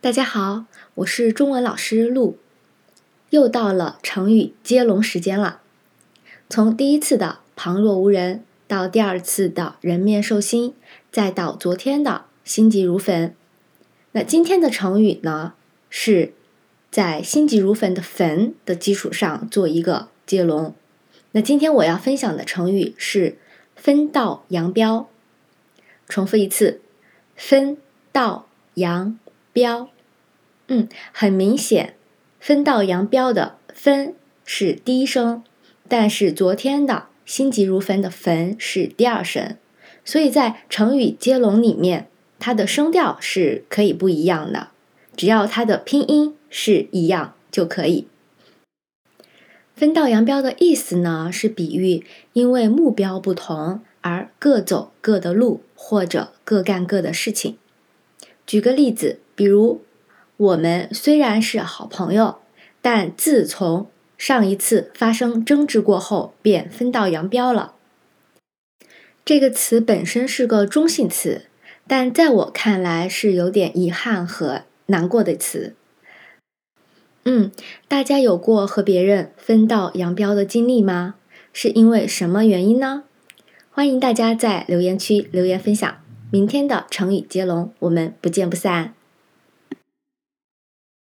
大家好，我是中文老师陆，又到了成语接龙时间了。从第一次的旁若无人，到第二次的人面兽心，再到昨天的心急如焚。那今天的成语呢，是在心急如焚的“焚”的基础上做一个接龙。那今天我要分享的成语是“分道扬镳”。重复一次，“分道扬”。标，嗯，很明显，分道扬镳的分是第一声，但是昨天的心急如焚的焚是第二声，所以在成语接龙里面，它的声调是可以不一样的，只要它的拼音是一样就可以。分道扬镳的意思呢，是比喻因为目标不同而各走各的路，或者各干各的事情。举个例子。比如，我们虽然是好朋友，但自从上一次发生争执过后，便分道扬镳了。这个词本身是个中性词，但在我看来是有点遗憾和难过的词。嗯，大家有过和别人分道扬镳的经历吗？是因为什么原因呢？欢迎大家在留言区留言分享。明天的成语接龙，我们不见不散。